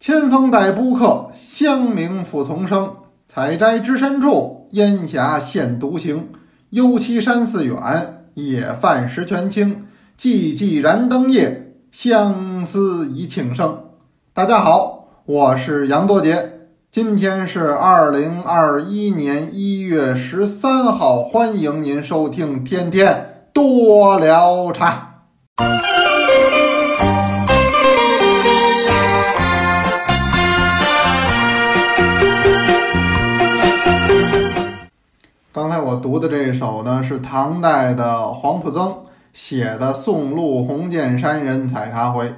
千峰带不客，香茗复丛生。采摘知深处，烟霞现独行。幽栖山寺远，夜泛石泉清。寂寂燃灯夜，相思已庆生。大家好，我是杨多杰，今天是二零二一年一月十三号，欢迎您收听《天天多聊茶》。读的这首呢，是唐代的黄埔曾写的《送陆鸿渐山人采茶回》。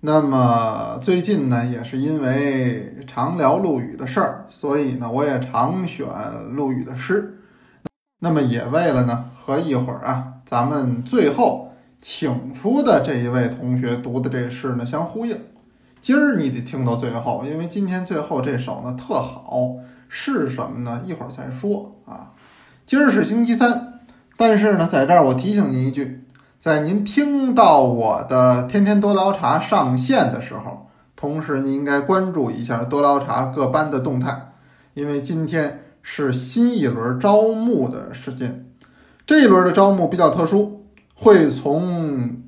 那么最近呢，也是因为常聊陆羽的事儿，所以呢，我也常选陆羽的诗。那么也为了呢，和一会儿啊，咱们最后请出的这一位同学读的这诗呢相呼应。今儿你得听到最后，因为今天最后这首呢特好，是什么呢？一会儿再说啊。今儿是星期三，但是呢，在这儿我提醒您一句，在您听到我的天天多聊茶上线的时候，同时您应该关注一下多聊茶各班的动态，因为今天是新一轮招募的时间。这一轮的招募比较特殊，会从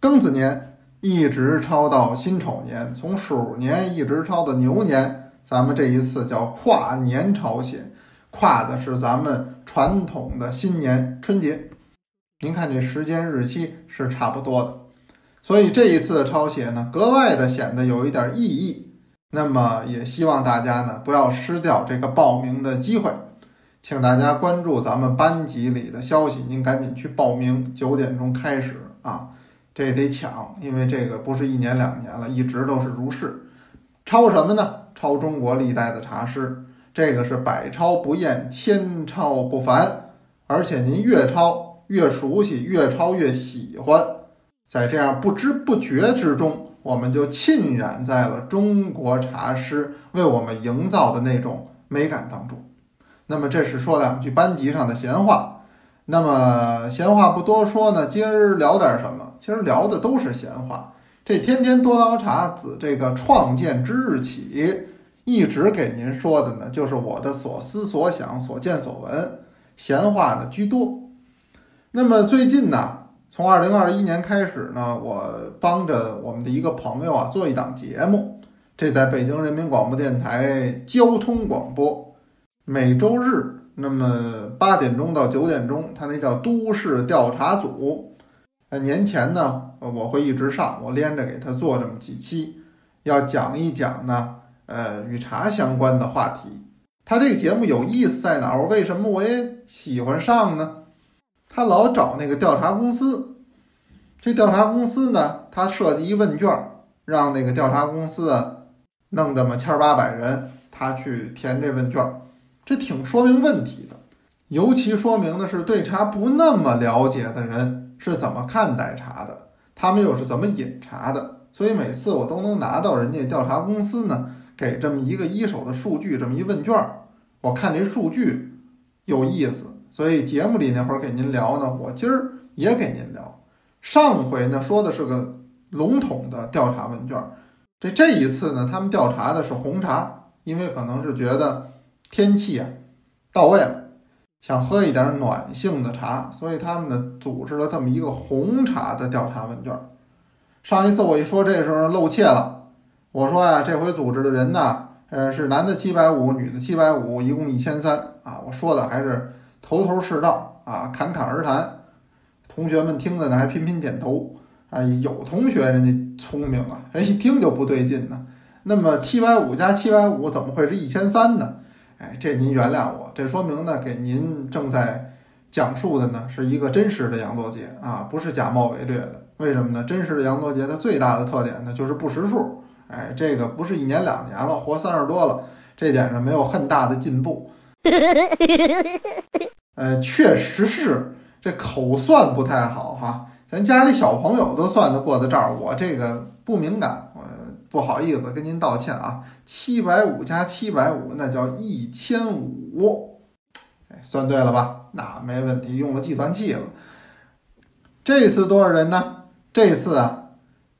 庚子年一直超到辛丑年，从鼠年一直超到牛年。咱们这一次叫跨年抄写。跨的是咱们传统的新年春节，您看这时间日期是差不多的，所以这一次的抄写呢，格外的显得有一点意义。那么也希望大家呢不要失掉这个报名的机会，请大家关注咱们班级里的消息，您赶紧去报名，九点钟开始啊，这得抢，因为这个不是一年两年了，一直都是如是。抄什么呢？抄中国历代的茶诗。这个是百抄不厌，千抄不烦，而且您越抄越熟悉，越抄越喜欢，在这样不知不觉之中，我们就浸染在了中国茶诗为我们营造的那种美感当中。那么，这是说两句班级上的闲话。那么，闲话不多说呢，今儿聊点什么？其实聊的都是闲话。这天天多聊茶，自这个创建之日起。一直给您说的呢，就是我的所思所想、所见所闻，闲话呢居多。那么最近呢，从二零二一年开始呢，我帮着我们的一个朋友啊做一档节目，这在北京人民广播电台交通广播，每周日那么八点钟到九点钟，他那叫都市调查组。呃，年前呢，我会一直上，我连着给他做这么几期，要讲一讲呢。呃，与茶相关的话题，他这个节目有意思在哪儿？为什么我也喜欢上呢？他老找那个调查公司，这调查公司呢，他设计一问卷，让那个调查公司啊弄这么千八百人，他去填这问卷，这挺说明问题的。尤其说明的是，对茶不那么了解的人是怎么看待茶的，他们又是怎么饮茶的。所以每次我都能拿到人家调查公司呢。给这么一个一手的数据，这么一问卷儿，我看这数据有意思，所以节目里那会儿给您聊呢，我今儿也给您聊。上回呢说的是个笼统的调查问卷，这这一次呢，他们调查的是红茶，因为可能是觉得天气啊到位了，想喝一点暖性的茶，所以他们呢组织了这么一个红茶的调查问卷。上一次我一说这时候露怯了。我说呀，这回组织的人呢，呃，是男的七百五，女的七百五，一共一千三啊。我说的还是头头是道啊，侃侃而谈。同学们听着呢，还频频点头。哎，有同学人家聪明啊，人一听就不对劲呢。那么七百五加七百五怎么会是一千三呢？哎，这您原谅我，这说明呢，给您正在讲述的呢是一个真实的杨多杰啊，不是假冒伪劣的。为什么呢？真实的杨多杰它最大的特点呢就是不识数。哎，这个不是一年两年了，活三十多了，这点上没有很大的进步。呃，确实是这口算不太好哈，咱家里小朋友都算得过的账，我这个不敏感，我不好意思跟您道歉啊。七百五加七百五，那叫一千五，哎，算对了吧？那没问题，用了计算器了。这次多少人呢？这次啊，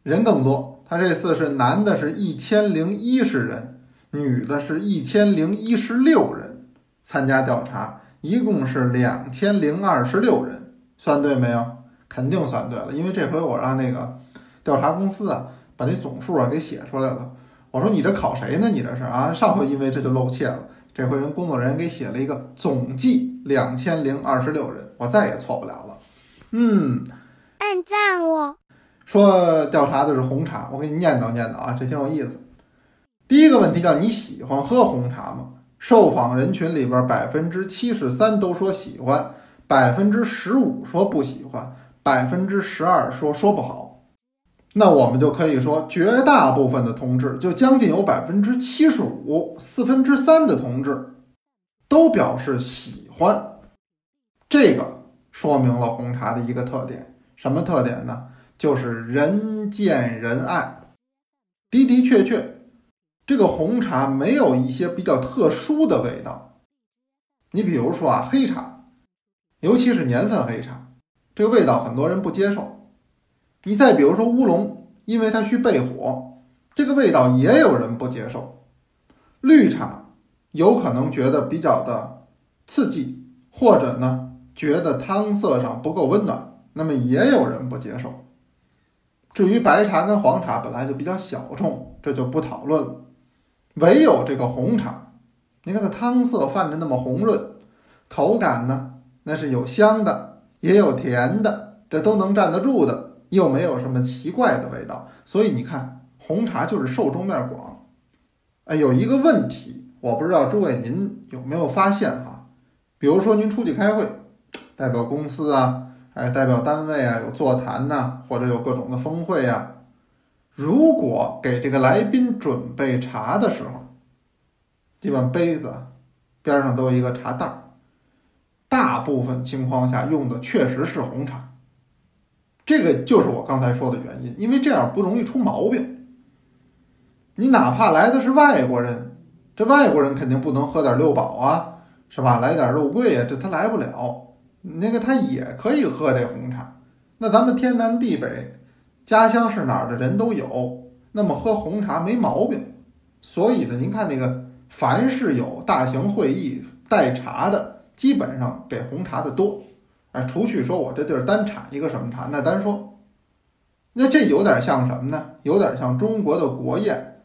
人更多。他这次是男的是一千零一十人，女的是一千零一十六人参加调查，一共是两千零二十六人，算对没有？肯定算对了，因为这回我让那个调查公司啊把那总数啊给写出来了。我说你这考谁呢？你这是啊？上回因为这就露怯了，这回人工作人员给写了一个总计两千零二十六人，我再也错不了了。嗯，按赞我。说调查的是红茶，我给你念叨念叨啊，这挺有意思。第一个问题叫你喜欢喝红茶吗？受访人群里边百分之七十三都说喜欢，百分之十五说不喜欢，百分之十二说说不好。那我们就可以说，绝大部分的同志，就将近有百分之七十五，四分之三的同志都表示喜欢。这个说明了红茶的一个特点，什么特点呢？就是人见人爱，的的确确，这个红茶没有一些比较特殊的味道。你比如说啊，黑茶，尤其是年份黑茶，这个味道很多人不接受。你再比如说乌龙，因为它需焙火，这个味道也有人不接受。绿茶有可能觉得比较的刺激，或者呢觉得汤色上不够温暖，那么也有人不接受。至于白茶跟黄茶本来就比较小众，这就不讨论了。唯有这个红茶，你看它汤色泛着那么红润，口感呢那是有香的，也有甜的，这都能站得住的，又没有什么奇怪的味道。所以你看，红茶就是受众面广。哎，有一个问题，我不知道诸位您有没有发现哈？比如说您出去开会，代表公司啊。哎，代表单位啊，有座谈呐，或者有各种的峰会呀。如果给这个来宾准备茶的时候，基本杯子边上都有一个茶袋儿，大部分情况下用的确实是红茶。这个就是我刚才说的原因，因为这样不容易出毛病。你哪怕来的是外国人，这外国人肯定不能喝点六堡啊，是吧？来点肉桂啊，这他来不了。那个他也可以喝这红茶，那咱们天南地北，家乡是哪儿的人都有，那么喝红茶没毛病。所以呢，您看那个，凡是有大型会议带茶的，基本上给红茶的多。哎，除去说我这地儿单产一个什么茶，那单说，那这有点像什么呢？有点像中国的国宴，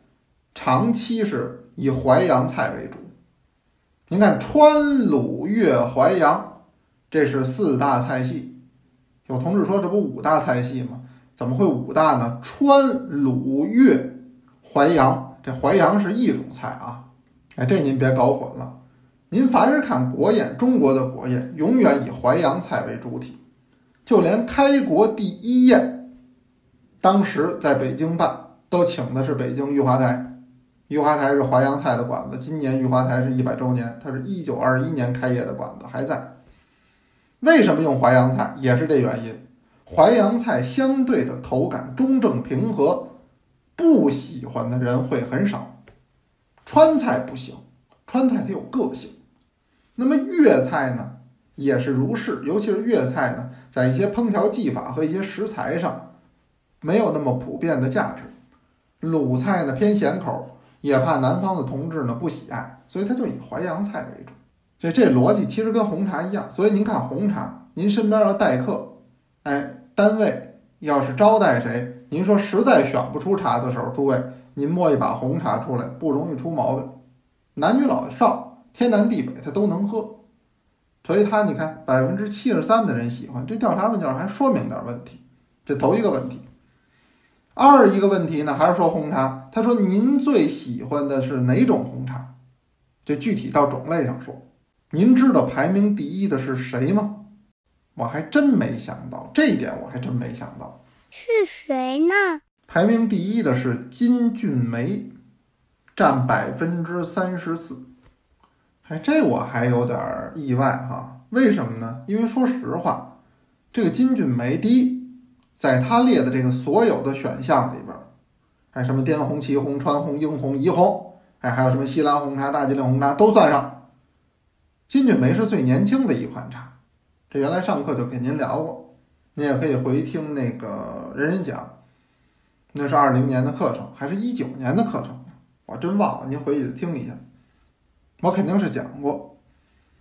长期是以淮扬菜为主。您看川鲁粤淮扬。这是四大菜系，有同志说这不五大菜系吗？怎么会五大呢？川鲁粤淮扬，这淮扬是一种菜啊！哎，这您别搞混了。您凡是看国宴，中国的国宴永远以淮扬菜为主体，就连开国第一宴，当时在北京办，都请的是北京御华台。御华台是淮扬菜的馆子，今年御华台是一百周年，它是一九二一年开业的馆子，还在。为什么用淮扬菜？也是这原因。淮扬菜相对的口感中正平和，不喜欢的人会很少。川菜不行，川菜它有个性。那么粤菜呢，也是如是。尤其是粤菜呢，在一些烹调技法和一些食材上，没有那么普遍的价值。鲁菜呢偏咸口，也怕南方的同志呢不喜爱，所以它就以淮扬菜为主。所以这逻辑其实跟红茶一样，所以您看红茶，您身边要待客，哎，单位要是招待谁，您说实在选不出茶的时候，诸位您摸一把红茶出来，不容易出毛病，男女老少，天南地北他都能喝。所以他你看百分之七十三的人喜欢，这调查问卷还说明点问题，这头一个问题。二一个问题呢，还是说红茶，他说您最喜欢的是哪种红茶？就具体到种类上说。您知道排名第一的是谁吗？我还真没想到这一点，我还真没想到是谁呢？排名第一的是金骏眉，占百分之三十四。哎，这我还有点意外哈。为什么呢？因为说实话，这个金骏眉第一，在他列的这个所有的选项里边，哎，什么滇红、祁红、川红、英红、怡红，哎，还有什么西兰红茶、大吉岭红茶都算上。金骏眉是最年轻的一款茶，这原来上课就给您聊过，您也可以回听那个人人讲。那是二零年的课程，还是一九年的课程？我真忘了，您回去听一下。我肯定是讲过。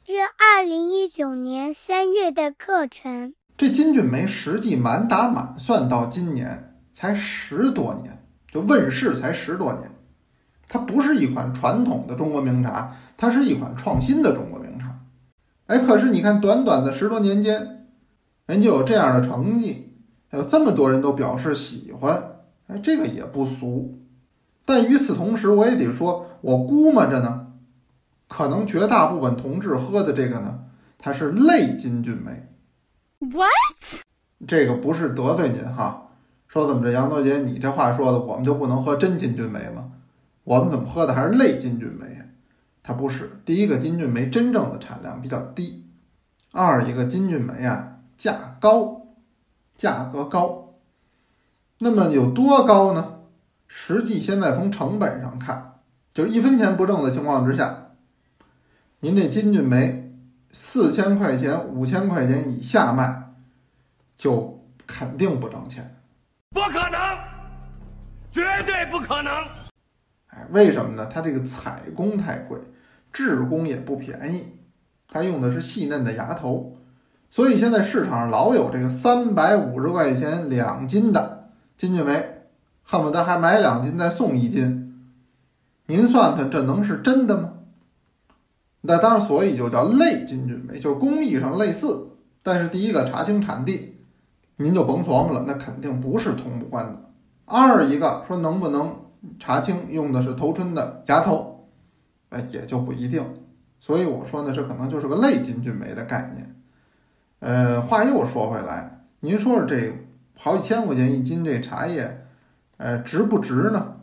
是二零一九年三月的课程。这金骏眉实际满打满算到今年才十多年，就问世才十多年。它不是一款传统的中国名茶，它是一款创新的中国名茶。哎，可是你看，短短的十多年间，人就有这样的成绩，还有这么多人都表示喜欢，哎，这个也不俗。但与此同时，我也得说，我估摸着呢。可能绝大部分同志喝的这个呢，它是类金骏眉。What？这个不是得罪您哈，说怎么着，杨多杰，你这话说的，我们就不能喝真金骏眉吗？我们怎么喝的还是类金骏眉？它不是。第一个，金骏眉真正的产量比较低；二一个，金骏眉啊价高，价格高。那么有多高呢？实际现在从成本上看，就是一分钱不挣的情况之下。您这金骏眉四千块钱、五千块钱以下卖，就肯定不挣钱。不可能，绝对不可能。哎，为什么呢？它这个采工太贵，制工也不便宜，它用的是细嫩的芽头，所以现在市场上老有这个三百五十块钱两斤的金骏眉，恨不得还买两斤再送一斤。您算算，这能是真的吗？那当然，所以就叫类金骏眉，就是工艺上类似，但是第一个查清产地，您就甭琢磨了，那肯定不是同关的。二一个说能不能查清用的是头春的芽头，哎，也就不一定。所以我说呢，这可能就是个类金骏眉的概念。呃，话又说回来，您说这好几千块钱一斤这茶叶，呃，值不值呢？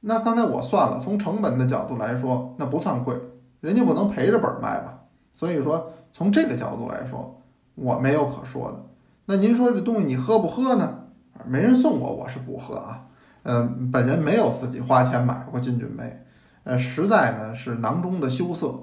那刚才我算了，从成本的角度来说，那不算贵。人家不能赔着本卖吧，所以说从这个角度来说，我没有可说的。那您说这东西你喝不喝呢？没人送我，我是不喝啊。嗯，本人没有自己花钱买过金骏眉，呃，实在呢是囊中的羞涩，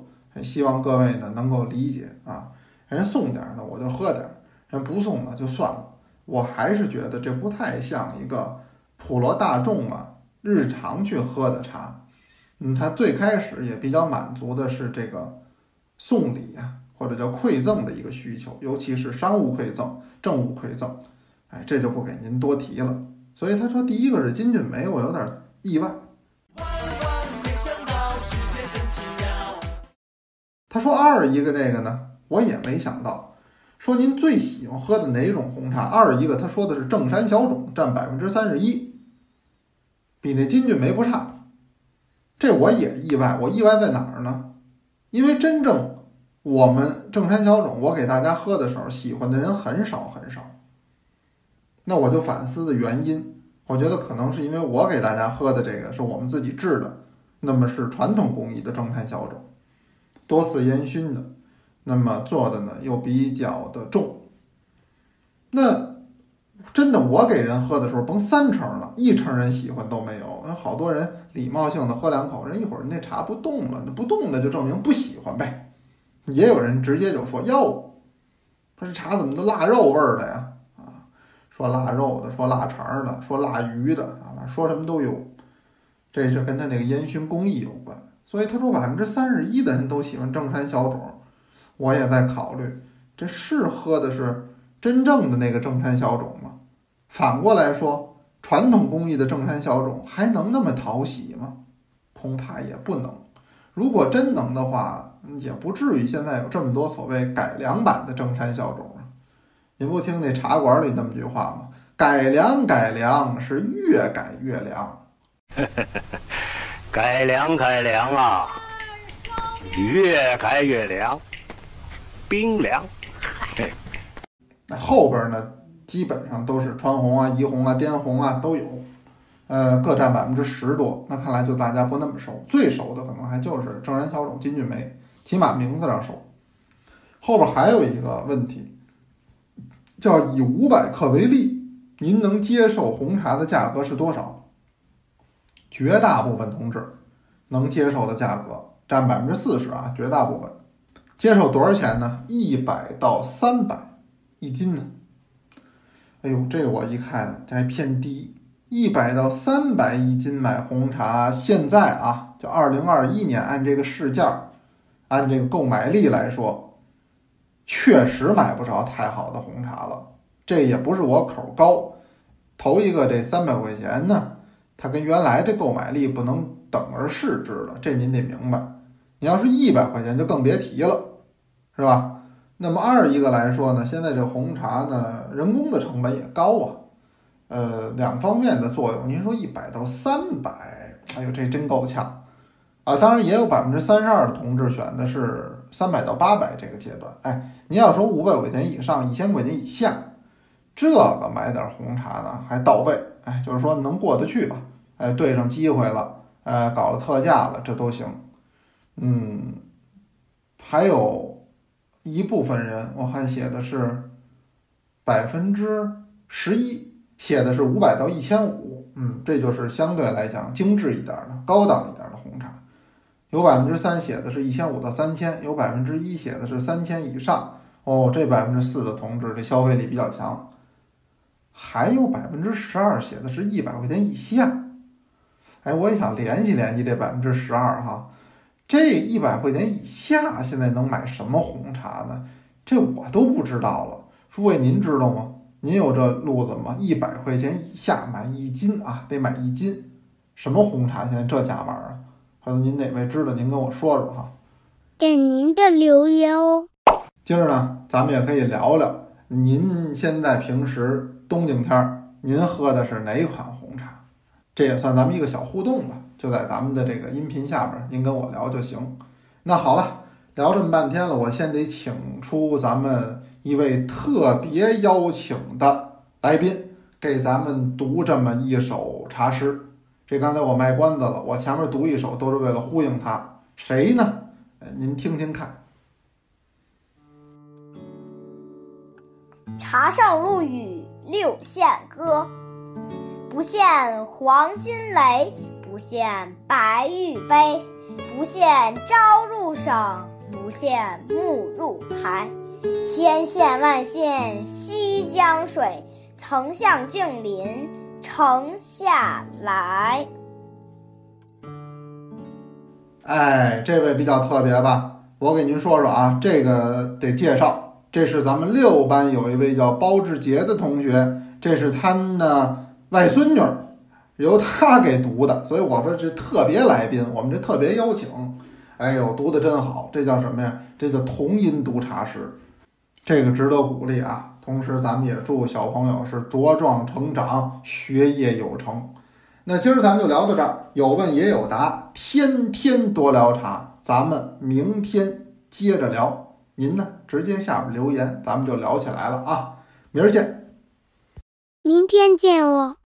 希望各位呢能够理解啊。人送点呢我就喝点，人不送呢就算了。我还是觉得这不太像一个普罗大众啊日常去喝的茶。嗯，他最开始也比较满足的是这个送礼啊，或者叫馈赠的一个需求，尤其是商务馈赠、政务馈赠，哎，这就不给您多提了。所以他说第一个是金骏眉，我有点意外。他说二一个这个呢，我也没想到。说您最喜欢喝的哪种红茶？二一个他说的是正山小种，占百分之三十一，比那金骏眉不差。这我也意外，我意外在哪儿呢？因为真正我们正山小种，我给大家喝的时候，喜欢的人很少很少。那我就反思的原因，我觉得可能是因为我给大家喝的这个是我们自己制的，那么是传统工艺的正山小种，多次烟熏的，那么做的呢又比较的重。那。真的，我给人喝的时候甭三成了，一成人喜欢都没有。那好多人礼貌性的喝两口，人一会儿那茶不动了，那不动的就证明不喜欢呗。也有人直接就说哟，说这茶怎么都腊肉味儿的呀？啊，说腊肉的，说腊肠的，说腊鱼的啊，说什么都有。这是跟他那个烟熏工艺有关。所以他说百分之三十一的人都喜欢正山小种，我也在考虑，这是喝的是真正的那个正山小种吗？反过来说，传统工艺的正山小种还能那么讨喜吗？恐怕也不能。如果真能的话，也不至于现在有这么多所谓改良版的正山小种啊。您不听那茶馆里那么句话吗？改良改良是越改越凉。改良改良啊，越改越凉，冰凉。那后边呢？基本上都是川红啊、怡红啊、滇红啊都有，呃，各占百分之十多。那看来就大家不那么熟，最熟的可能还就是正山小种金骏眉，起码名字上熟。后边还有一个问题，叫以五百克为例，您能接受红茶的价格是多少？绝大部分同志能接受的价格占百分之四十啊，绝大部分接受多少钱呢？一百到三百一斤呢？哎呦，这个我一看这还偏低，一百到三百一斤买红茶，现在啊，就二零二一年按这个市价，按这个购买力来说，确实买不着太好的红茶了。这也不是我口高，头一个这三百块钱呢，它跟原来这购买力不能等而视之了，这您得明白。你要是一百块钱就更别提了，是吧？那么二一个来说呢，现在这红茶呢，人工的成本也高啊。呃，两方面的作用。您说一百到三百，哎呦，这真够呛啊！当然也有百分之三十二的同志选的是三百到八百这个阶段。哎，您要说五百块钱以上、一千块钱以下，这个买点红茶呢还到位。哎，就是说能过得去吧？哎，对上机会了，哎，搞了特价了，这都行。嗯，还有一部分人，我看写的是百分之十一。写的是五百到一千五，嗯，这就是相对来讲精致一点的、高档一点的红茶。有百分之三写的是一千五到三千，有百分之一写的是三千以上。哦，这百分之四的同志这消费力比较强。还有百分之十二写的是一百块钱以下。哎，我也想联系联系这百分之十二哈，这一百块钱以下现在能买什么红茶呢？这我都不知道了。诸位，您知道吗？您有这路子吗？一百块钱以下买一斤啊，得买一斤。什么红茶现在这价码啊？还有您哪位知道？您跟我说说哈。给您的留言哦。今儿呢，咱们也可以聊聊，您现在平时冬景天儿，您喝的是哪款红茶？这也算咱们一个小互动吧。就在咱们的这个音频下边，您跟我聊就行。那好了，聊这么半天了，我先得请出咱们。一位特别邀请的来宾给咱们读这么一首茶诗，这刚才我卖关子了，我前面读一首都是为了呼应他，谁呢？您听听看，《茶上陆羽六线歌》：不羡黄金雷，不羡白玉杯，不羡朝入省，不羡暮入台。千羡万羡西江水，曾向静林城下来。哎，这位比较特别吧？我给您说说啊，这个得介绍，这是咱们六班有一位叫包志杰的同学，这是他的外孙女，由他给读的，所以我说这特别来宾，我们这特别邀请。哎呦，读的真好，这叫什么呀？这叫同音读茶诗。这个值得鼓励啊！同时，咱们也祝小朋友是茁壮成长，学业有成。那今儿咱就聊到这儿，有问也有答，天天多聊茶，咱们明天接着聊。您呢，直接下边留言，咱们就聊起来了啊！明儿见，明天见哦。